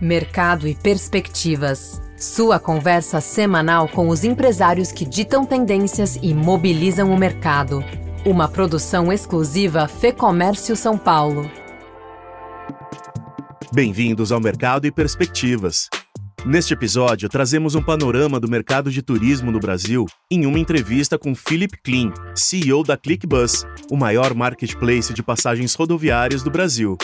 Mercado e Perspectivas. Sua conversa semanal com os empresários que ditam tendências e mobilizam o mercado. Uma produção exclusiva Fê Comércio São Paulo. Bem-vindos ao Mercado e Perspectivas. Neste episódio, trazemos um panorama do mercado de turismo no Brasil em uma entrevista com Philip Klein, CEO da ClickBus, o maior marketplace de passagens rodoviárias do Brasil.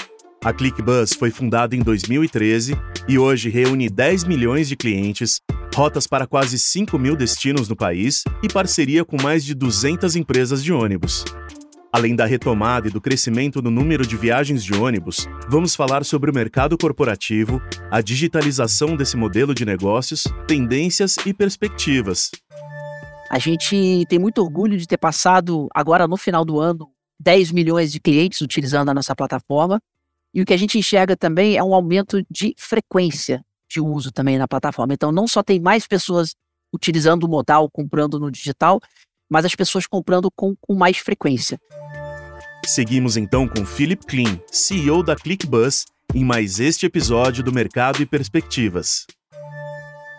A ClickBus foi fundada em 2013 e hoje reúne 10 milhões de clientes, rotas para quase 5 mil destinos no país e parceria com mais de 200 empresas de ônibus. Além da retomada e do crescimento no número de viagens de ônibus, vamos falar sobre o mercado corporativo, a digitalização desse modelo de negócios, tendências e perspectivas. A gente tem muito orgulho de ter passado, agora no final do ano, 10 milhões de clientes utilizando a nossa plataforma. E o que a gente enxerga também é um aumento de frequência de uso também na plataforma. Então, não só tem mais pessoas utilizando o modal, comprando no digital, mas as pessoas comprando com, com mais frequência. Seguimos então com Philip Klein, CEO da ClickBus, em mais este episódio do Mercado e Perspectivas.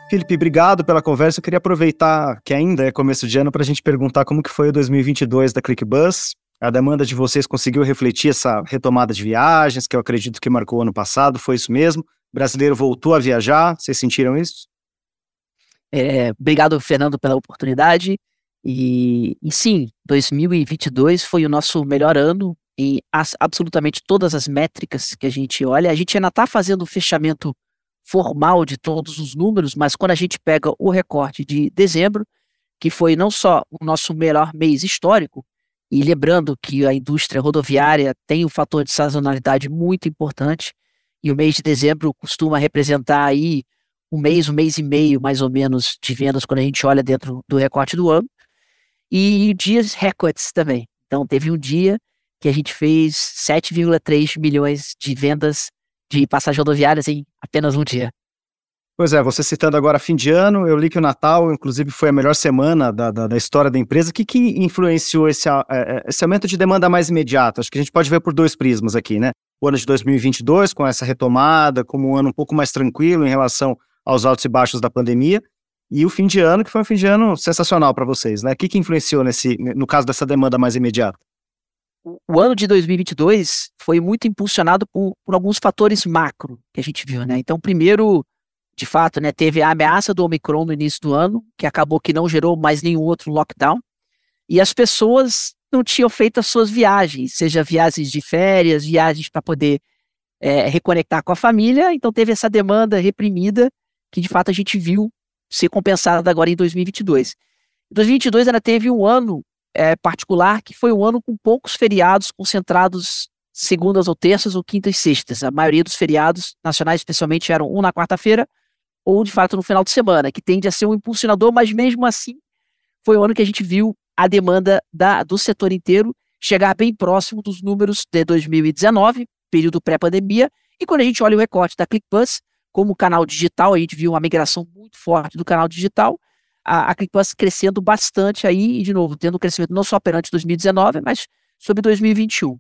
Felipe, obrigado pela conversa. Eu queria aproveitar que ainda é começo de ano para a gente perguntar como que foi o 2022 da ClickBus, a demanda de vocês conseguiu refletir essa retomada de viagens, que eu acredito que marcou o ano passado, foi isso mesmo? O brasileiro voltou a viajar, vocês sentiram isso? É, obrigado, Fernando, pela oportunidade. E, e, sim, 2022 foi o nosso melhor ano em as, absolutamente todas as métricas que a gente olha. A gente ainda está fazendo o fechamento formal de todos os números, mas quando a gente pega o recorte de dezembro, que foi não só o nosso melhor mês histórico, e lembrando que a indústria rodoviária tem um fator de sazonalidade muito importante, e o mês de dezembro costuma representar aí um mês, um mês e meio, mais ou menos, de vendas quando a gente olha dentro do recorte do ano, e dias recordes também. Então, teve um dia que a gente fez 7,3 milhões de vendas de passagens rodoviárias em apenas um dia. Pois é, você citando agora fim de ano, eu li que o Natal, inclusive, foi a melhor semana da, da, da história da empresa. O que, que influenciou esse, é, é, esse aumento de demanda mais imediato? Acho que a gente pode ver por dois prismas aqui, né? O ano de 2022, com essa retomada, como um ano um pouco mais tranquilo em relação aos altos e baixos da pandemia, e o fim de ano, que foi um fim de ano sensacional para vocês, né? O que, que influenciou nesse, no caso dessa demanda mais imediata? O ano de 2022 foi muito impulsionado por, por alguns fatores macro que a gente viu, né? Então, primeiro, de fato, né, teve a ameaça do Omicron no início do ano, que acabou que não gerou mais nenhum outro lockdown, e as pessoas não tinham feito as suas viagens, seja viagens de férias, viagens para poder é, reconectar com a família, então teve essa demanda reprimida que de fato a gente viu ser compensada agora em 2022. 2022 ainda teve um ano é, particular que foi um ano com poucos feriados concentrados segundas ou terças ou quintas e sextas. A maioria dos feriados nacionais, especialmente, eram um na quarta-feira ou de fato no final de semana, que tende a ser um impulsionador, mas mesmo assim foi o ano que a gente viu a demanda da, do setor inteiro chegar bem próximo dos números de 2019, período pré-pandemia, e quando a gente olha o recorte da ClickBus, como canal digital, a gente viu uma migração muito forte do canal digital, a, a ClickBus crescendo bastante aí, e de novo, tendo um crescimento não só perante 2019, mas sobre 2021.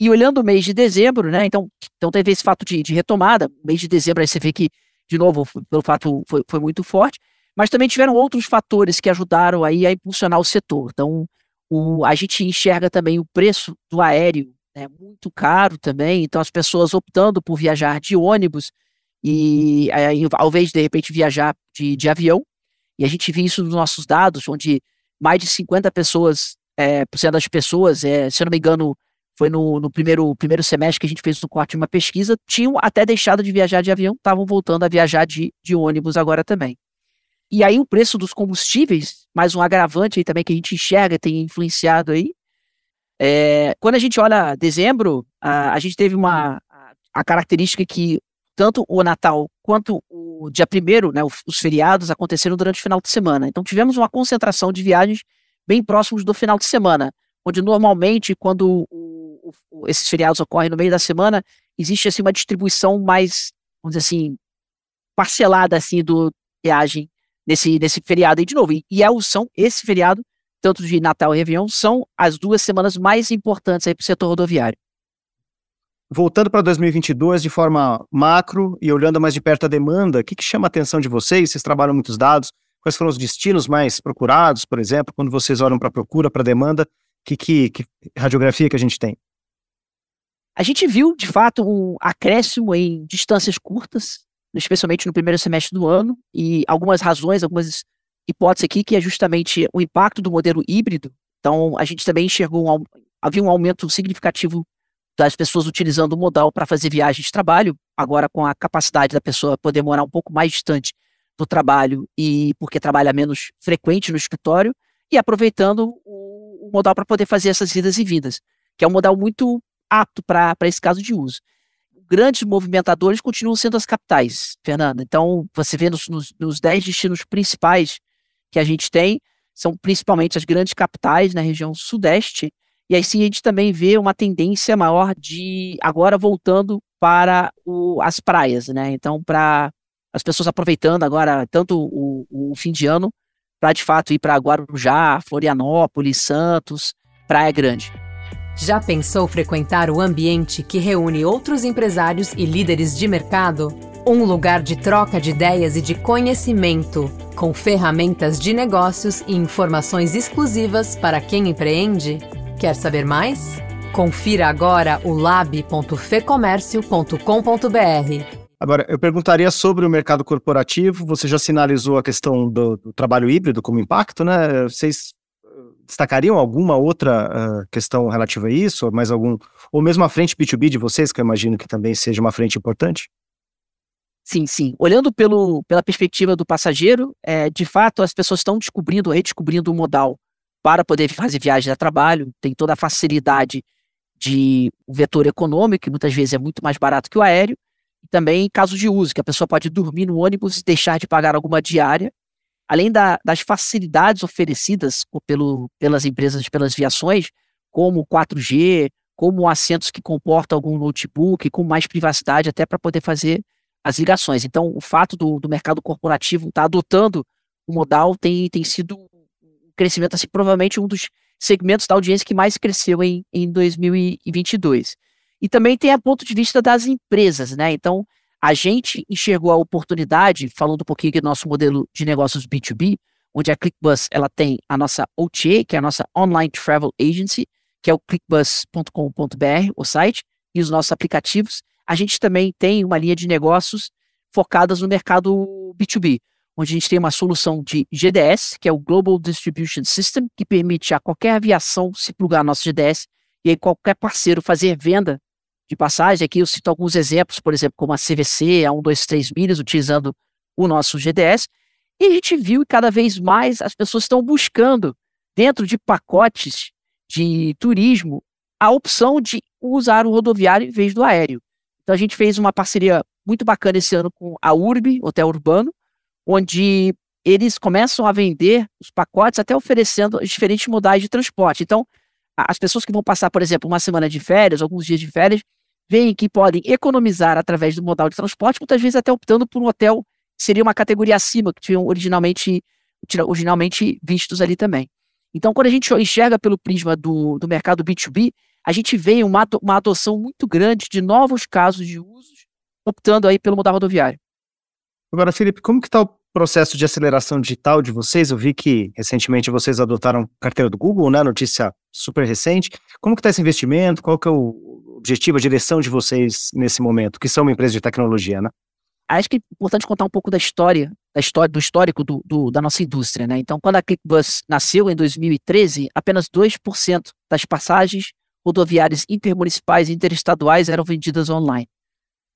E olhando o mês de dezembro, né, então, então teve esse fato de, de retomada, mês de dezembro aí você vê que de novo, pelo fato foi, foi muito forte, mas também tiveram outros fatores que ajudaram aí a impulsionar o setor. Então, o, a gente enxerga também o preço do aéreo né, muito caro também, então as pessoas optando por viajar de ônibus e aí, ao invés de, de repente, viajar de, de avião, e a gente viu isso nos nossos dados, onde mais de 50 pessoas, é, por cento das pessoas, é, se eu não me engano, foi no, no, primeiro, primeiro semestre que a gente fez no corte uma pesquisa, tinham até deixado de viajar de avião, estavam voltando a viajar de, de ônibus agora também. E aí o preço dos combustíveis, mais um agravante aí também que a gente enxerga, tem influenciado aí. É, quando a gente olha dezembro, a, a gente teve uma a característica que tanto o Natal quanto o dia primeiro, né, os feriados aconteceram durante o final de semana. Então tivemos uma concentração de viagens bem próximos do final de semana, onde normalmente quando o esses feriados ocorrem no meio da semana, existe assim uma distribuição mais, vamos dizer assim, parcelada assim do viagem nesse, nesse feriado. E de novo, e, e é, são esse feriado, tanto de Natal e Réveillon, são as duas semanas mais importantes para o setor rodoviário. voltando para 2022 de forma macro e olhando mais de perto a demanda, o que, que chama a atenção de vocês? Vocês trabalham muitos dados, quais foram os destinos mais procurados, por exemplo, quando vocês olham para a procura, para a demanda, que, que, que radiografia que a gente tem? A gente viu, de fato, um acréscimo em distâncias curtas, especialmente no primeiro semestre do ano, e algumas razões, algumas hipóteses aqui, que é justamente o impacto do modelo híbrido. Então, a gente também enxergou, um, havia um aumento significativo das pessoas utilizando o modal para fazer viagens de trabalho, agora com a capacidade da pessoa poder morar um pouco mais distante do trabalho e porque trabalha menos frequente no escritório, e aproveitando o, modal para poder fazer essas idas e vindas, que é um modal muito apto para esse caso de uso. Grandes movimentadores continuam sendo as capitais, Fernanda. Então, você vê nos, nos, nos destinos principais que a gente tem, são principalmente as grandes capitais na região sudeste, e aí sim a gente também vê uma tendência maior de agora voltando para o, as praias, né? Então, para as pessoas aproveitando agora tanto o, o fim de ano para de fato ir para Guarujá, Florianópolis, Santos, Praia Grande. Já pensou frequentar o ambiente que reúne outros empresários e líderes de mercado? Um lugar de troca de ideias e de conhecimento, com ferramentas de negócios e informações exclusivas para quem empreende? Quer saber mais? Confira agora o lab.fecomércio.com.br. Agora, eu perguntaria sobre o mercado corporativo. Você já sinalizou a questão do, do trabalho híbrido como impacto, né? Vocês destacariam alguma outra uh, questão relativa a isso? Mais algum, ou mesmo a frente B2B de vocês, que eu imagino que também seja uma frente importante? Sim, sim. Olhando pelo, pela perspectiva do passageiro, é, de fato, as pessoas estão descobrindo, redescobrindo o modal para poder fazer viagem a trabalho, tem toda a facilidade de um vetor econômico, que muitas vezes é muito mais barato que o aéreo, e também casos de uso, que a pessoa pode dormir no ônibus e deixar de pagar alguma diária, além da, das facilidades oferecidas pelo, pelas empresas, pelas viações, como 4G, como assentos que comportam algum notebook, com mais privacidade, até para poder fazer as ligações. Então, o fato do, do mercado corporativo estar tá adotando o modal tem, tem sido crescimento, assim, provavelmente um dos segmentos da audiência que mais cresceu em, em 2022. E também tem a ponto de vista das empresas, né? Então, a gente enxergou a oportunidade, falando um pouquinho do nosso modelo de negócios B2B, onde a ClickBus ela tem a nossa OTA, que é a nossa Online Travel Agency, que é o clickbus.com.br, o site, e os nossos aplicativos. A gente também tem uma linha de negócios focadas no mercado B2B, onde a gente tem uma solução de GDS, que é o Global Distribution System, que permite a qualquer aviação se plugar no nosso GDS e aí qualquer parceiro fazer venda de passagem. Aqui eu cito alguns exemplos, por exemplo, como a CVC, a 123 milhas, utilizando o nosso GDS. E a gente viu que cada vez mais as pessoas estão buscando, dentro de pacotes de turismo, a opção de usar o rodoviário em vez do aéreo. Então a gente fez uma parceria muito bacana esse ano com a URB, Hotel Urbano, onde eles começam a vender os pacotes até oferecendo diferentes modais de transporte. Então, as pessoas que vão passar, por exemplo, uma semana de férias, alguns dias de férias, veem que podem economizar através do modal de transporte, muitas vezes até optando por um hotel que seria uma categoria acima, que tinham originalmente, originalmente vistos ali também. Então, quando a gente enxerga pelo prisma do, do mercado B2B, a gente vê uma, uma adoção muito grande de novos casos de usos, optando aí pelo modal rodoviário. Agora, Felipe, como que está o processo de aceleração digital de vocês? Eu vi que recentemente vocês adotaram carteira do Google, né? Notícia super recente. Como que está esse investimento? Qual que é o objetivo, a direção de vocês nesse momento? Que são uma empresa de tecnologia, né? Acho que é importante contar um pouco da história, da história do histórico do, do, da nossa indústria, né? Então, quando a ClickBus nasceu em 2013, apenas 2% das passagens rodoviárias intermunicipais e interestaduais eram vendidas online.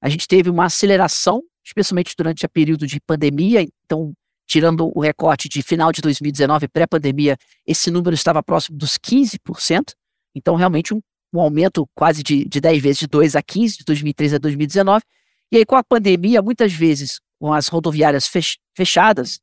A gente teve uma aceleração especialmente durante o período de pandemia. Então, tirando o recorte de final de 2019, pré-pandemia, esse número estava próximo dos 15%. Então, realmente, um, um aumento quase de, de 10 vezes, de 2 a 15, de 2013 a 2019. E aí, com a pandemia, muitas vezes, com as rodoviárias fechadas,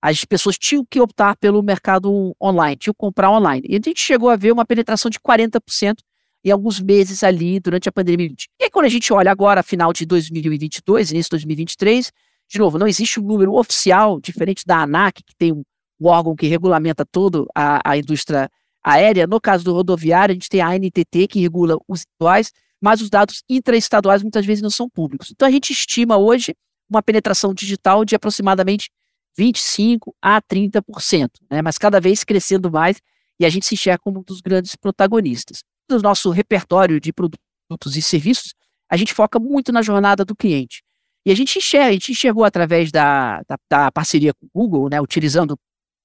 as pessoas tinham que optar pelo mercado online, tinham que comprar online. E a gente chegou a ver uma penetração de 40% em alguns meses ali durante a pandemia. E aí, quando a gente olha agora, final de 2022, início de 2023, de novo, não existe um número oficial, diferente da ANAC, que tem um, órgão que regulamenta toda a, a indústria aérea. No caso do rodoviário, a gente tem a ANTT, que regula os atuais, mas os dados intraestaduais muitas vezes não são públicos. Então a gente estima hoje uma penetração digital de aproximadamente 25 a 30%, né? mas cada vez crescendo mais e a gente se enxerga como um dos grandes protagonistas. No nosso repertório de produtos e serviços, a gente foca muito na jornada do cliente. E a gente enxerga, a gente enxergou através da, da, da parceria com o Google, né, utilizando,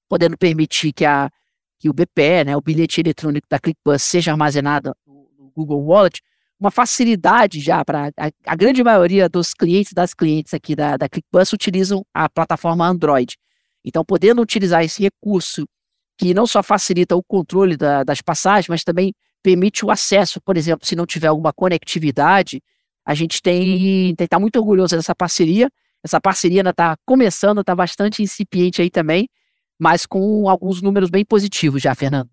podendo permitir que, a, que o BPE, né, o bilhete eletrônico da ClickBus, seja armazenado no, no Google Wallet, uma facilidade já para a, a, grande maioria dos clientes das clientes aqui da, da ClickBus utilizam a plataforma Android. Então, podendo utilizar esse recurso que não só facilita o controle da, das passagens, mas também permite o acesso, por exemplo, se não tiver alguma conectividade, a gente tem que estar tá muito orgulhoso dessa parceria. Essa parceria ainda está começando, está bastante incipiente aí também, mas com alguns números bem positivos já, Fernando.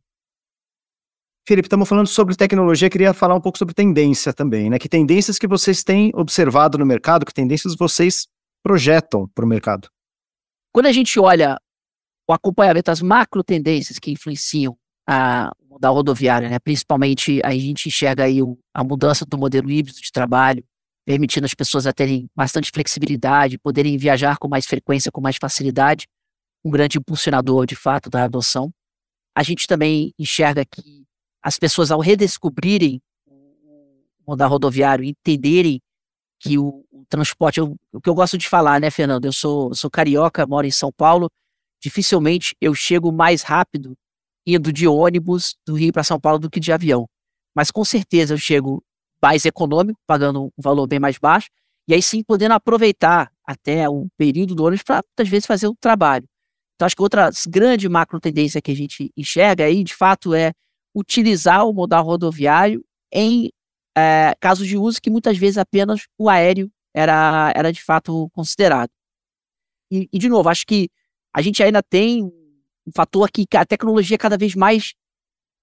Felipe, estamos falando sobre tecnologia, queria falar um pouco sobre tendência também, né? Que tendências que vocês têm observado no mercado, que tendências vocês projetam para o mercado? Quando a gente olha o acompanhamento das macro tendências que influenciam a, da rodoviária, né? Principalmente a gente enxerga aí a mudança do modelo híbrido de trabalho, permitindo as pessoas a terem bastante flexibilidade, poderem viajar com mais frequência, com mais facilidade, um grande impulsionador de fato da adoção. A gente também enxerga que as pessoas ao redescobrirem o modal rodoviário, entenderem que o, o transporte, eu, o que eu gosto de falar, né, Fernando? Eu sou, sou carioca, moro em São Paulo, dificilmente eu chego mais rápido indo de ônibus do Rio para São Paulo do que de avião. Mas com certeza eu chego mais econômico, pagando um valor bem mais baixo, e aí sim podendo aproveitar até o período do ônibus para muitas vezes fazer o trabalho. Então acho que outra grande macro tendência que a gente enxerga aí, de fato, é utilizar o modal rodoviário em é, casos de uso que muitas vezes apenas o aéreo era, era de fato considerado. E, e de novo, acho que a gente ainda tem um fator que a tecnologia cada vez mais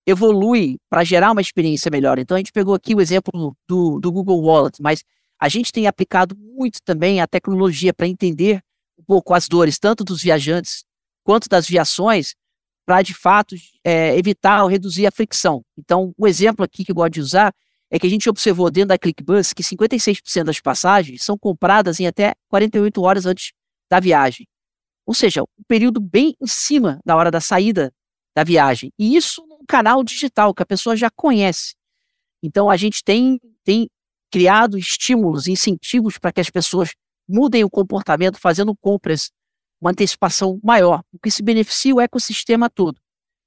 evolui para gerar uma experiência melhor. Então a gente pegou aqui o exemplo do, do Google Wallet, mas a gente tem aplicado muito também a tecnologia para entender um pouco as dores, tanto dos viajantes quanto das viações, para de fato é, evitar ou reduzir a fricção. Então, o exemplo aqui que eu gosto de usar é que a gente observou dentro da ClickBus que 56% das passagens são compradas em até 48 horas antes da viagem. Ou seja, um período bem em cima da hora da saída da viagem. E isso num canal digital que a pessoa já conhece. Então a gente tem, tem criado estímulos, incentivos para que as pessoas mudem o comportamento, fazendo compras, uma antecipação maior, o que se beneficia o ecossistema todo.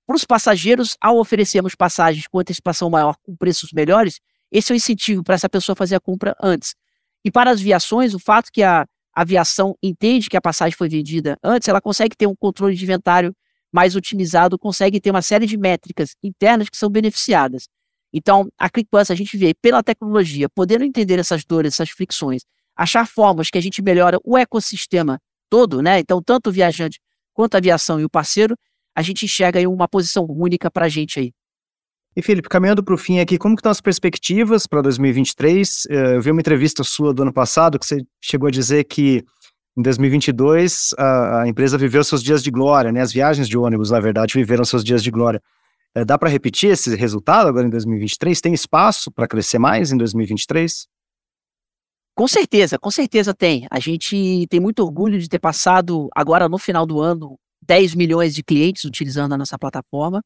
Para os passageiros, ao oferecermos passagens com antecipação maior, com preços melhores, esse é o incentivo para essa pessoa fazer a compra antes. E para as viações, o fato que a, aviação entende que a passagem foi vendida antes, ela consegue ter um controle de inventário mais otimizado, consegue ter uma série de métricas internas que são beneficiadas. Então, a ClickBus, a gente vê pela tecnologia, podendo entender essas dores, essas fricções, achar formas que a gente melhora o ecossistema todo, né? Então, tanto o viajante quanto a aviação e o parceiro, a gente enxerga aí uma posição única para a gente aí. E Felipe, caminhando para o fim aqui, como que estão as perspectivas para 2023? Eh, eu vi uma entrevista sua do ano passado que você chegou a dizer que em 2022 a, a empresa viveu seus dias de glória, né? As viagens de ônibus, na verdade, viveram seus dias de glória. É, dá para repetir esse resultado agora em 2023? Tem espaço para crescer mais em 2023? Com certeza, com certeza tem. A gente tem muito orgulho de ter passado agora no final do ano 10 milhões de clientes utilizando a nossa plataforma.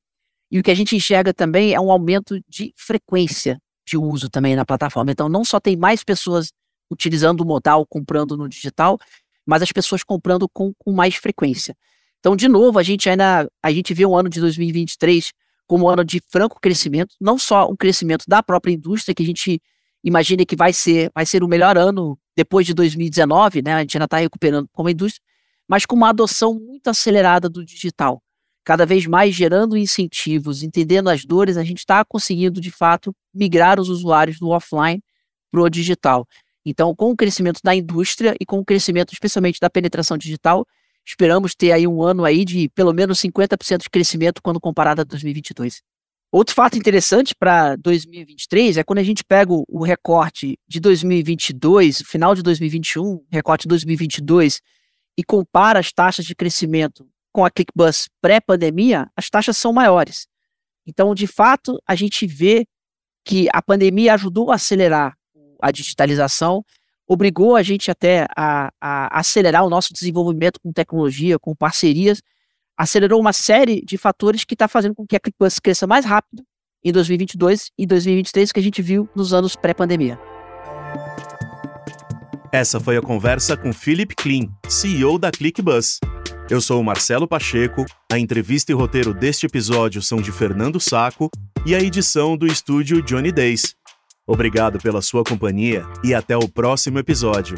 E o que a gente enxerga também é um aumento de frequência de uso também na plataforma. Então, não só tem mais pessoas utilizando o modal, comprando no digital, mas as pessoas comprando com, com mais frequência. Então, de novo, a gente ainda a gente vê um ano de 2023 como um ano de franco crescimento, não só um crescimento da própria indústria, que a gente imagina que vai ser, vai ser o melhor ano depois de 2019, né? A gente ainda está recuperando como indústria, mas com uma adoção muito acelerada do digital cada vez mais gerando incentivos, entendendo as dores, a gente está conseguindo, de fato, migrar os usuários do offline para o digital. Então, com o crescimento da indústria e com o crescimento especialmente da penetração digital, esperamos ter aí um ano aí de pelo menos 50% de crescimento quando comparado a 2022. Outro fato interessante para 2023 é quando a gente pega o recorte de 2022, final de 2021, recorte de 2022, e compara as taxas de crescimento com a ClickBus pré-pandemia, as taxas são maiores. Então, de fato, a gente vê que a pandemia ajudou a acelerar a digitalização, obrigou a gente até a, a acelerar o nosso desenvolvimento com tecnologia, com parcerias, acelerou uma série de fatores que está fazendo com que a ClickBus cresça mais rápido em 2022 e 2023 que a gente viu nos anos pré-pandemia. Essa foi a conversa com Philip Klein, CEO da ClickBus. Eu sou o Marcelo Pacheco, a entrevista e roteiro deste episódio são de Fernando Saco e a edição do estúdio Johnny Days. Obrigado pela sua companhia e até o próximo episódio.